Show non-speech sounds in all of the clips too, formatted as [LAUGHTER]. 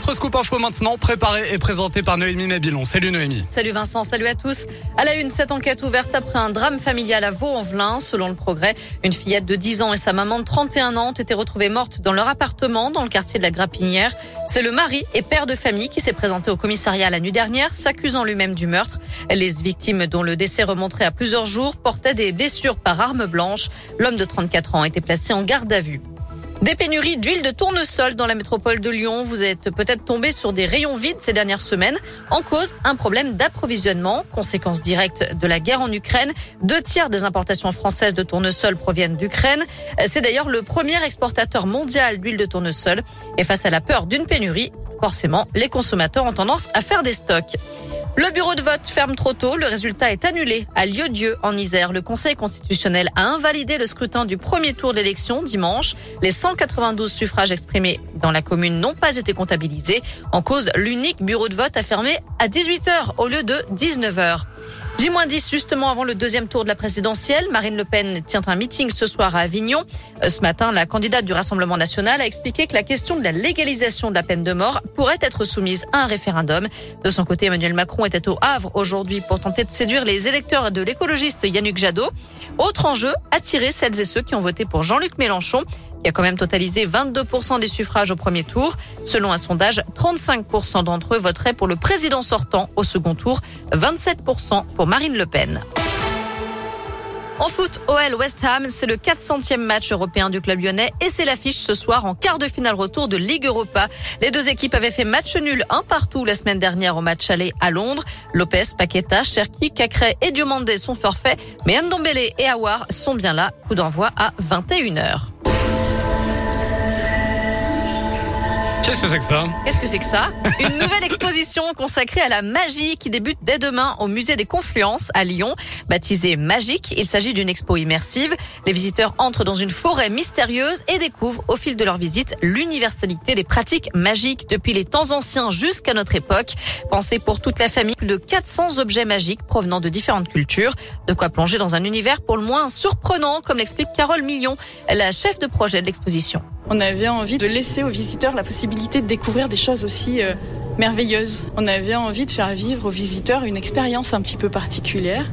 Votre scoop info maintenant, préparé et présenté par Noémie Mabilon. Salut Noémie. Salut Vincent, salut à tous. À la une, cette enquête ouverte après un drame familial à Vaux-en-Velin. Selon le progrès, une fillette de 10 ans et sa maman de 31 ans ont été retrouvées mortes dans leur appartement dans le quartier de la Grapinière. C'est le mari et père de famille qui s'est présenté au commissariat la nuit dernière, s'accusant lui-même du meurtre. Les victimes, dont le décès remonterait à plusieurs jours, portaient des blessures par arme blanche. L'homme de 34 ans a été placé en garde à vue. Des pénuries d'huile de tournesol dans la métropole de Lyon. Vous êtes peut-être tombé sur des rayons vides ces dernières semaines. En cause, un problème d'approvisionnement. Conséquence directe de la guerre en Ukraine. Deux tiers des importations françaises de tournesol proviennent d'Ukraine. C'est d'ailleurs le premier exportateur mondial d'huile de tournesol. Et face à la peur d'une pénurie, forcément, les consommateurs ont tendance à faire des stocks. Le bureau de vote ferme trop tôt. Le résultat est annulé à Lieu-Dieu en Isère. Le Conseil constitutionnel a invalidé le scrutin du premier tour d'élection dimanche. Les 192 suffrages exprimés dans la commune n'ont pas été comptabilisés. En cause, l'unique bureau de vote a fermé à 18h au lieu de 19h. J-10 justement avant le deuxième tour de la présidentielle. Marine Le Pen tient un meeting ce soir à Avignon. Euh, ce matin, la candidate du Rassemblement national a expliqué que la question de la légalisation de la peine de mort pourrait être soumise à un référendum. De son côté, Emmanuel Macron était au Havre aujourd'hui pour tenter de séduire les électeurs de l'écologiste Yannick Jadot. Autre enjeu, attirer celles et ceux qui ont voté pour Jean-Luc Mélenchon qui a quand même totalisé 22% des suffrages au premier tour. Selon un sondage, 35% d'entre eux voteraient pour le président sortant au second tour, 27% pour Marine Le Pen. En foot, OL West Ham, c'est le 400e match européen du club lyonnais et c'est l'affiche ce soir en quart de finale retour de Ligue Europa. Les deux équipes avaient fait match nul un partout la semaine dernière au match aller à Londres. Lopez, Paqueta, Cherki, Cacré et Diomandé sont forfaits, mais Ndombele et Awar sont bien là. Coup d'envoi à 21h. Qu'est-ce que c'est que ça Qu'est-ce que c'est que ça [LAUGHS] Une nouvelle exposition consacrée à la magie qui débute dès demain au musée des Confluences à Lyon. Baptisée Magique, il s'agit d'une expo immersive. Les visiteurs entrent dans une forêt mystérieuse et découvrent au fil de leur visite l'universalité des pratiques magiques depuis les temps anciens jusqu'à notre époque. Pensez pour toute la famille, de 400 objets magiques provenant de différentes cultures. De quoi plonger dans un univers pour le moins surprenant, comme l'explique Carole Million, la chef de projet de l'exposition. On avait envie de laisser aux visiteurs la possibilité de découvrir des choses aussi merveilleuses. On avait envie de faire vivre aux visiteurs une expérience un petit peu particulière,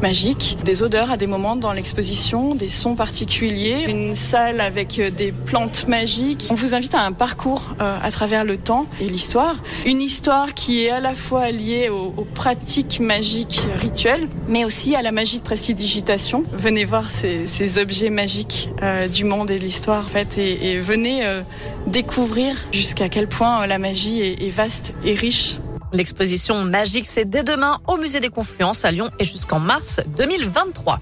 magique, des odeurs à des moments dans l'exposition, des sons particuliers, une salle avec euh, des plantes magiques. On vous invite à un parcours euh, à travers le temps et l'histoire. Une histoire qui est à la fois liée aux, pratiques magiques rituelles, mais aussi à la magie de prestidigitation. Venez voir ces, objets magiques euh, du monde et de l'histoire en fait et, venez découvrir jusqu'à quel point la magie est vaste et riche. L'exposition magique, c'est dès demain au musée des Confluences à Lyon et jusqu'en mars 2023.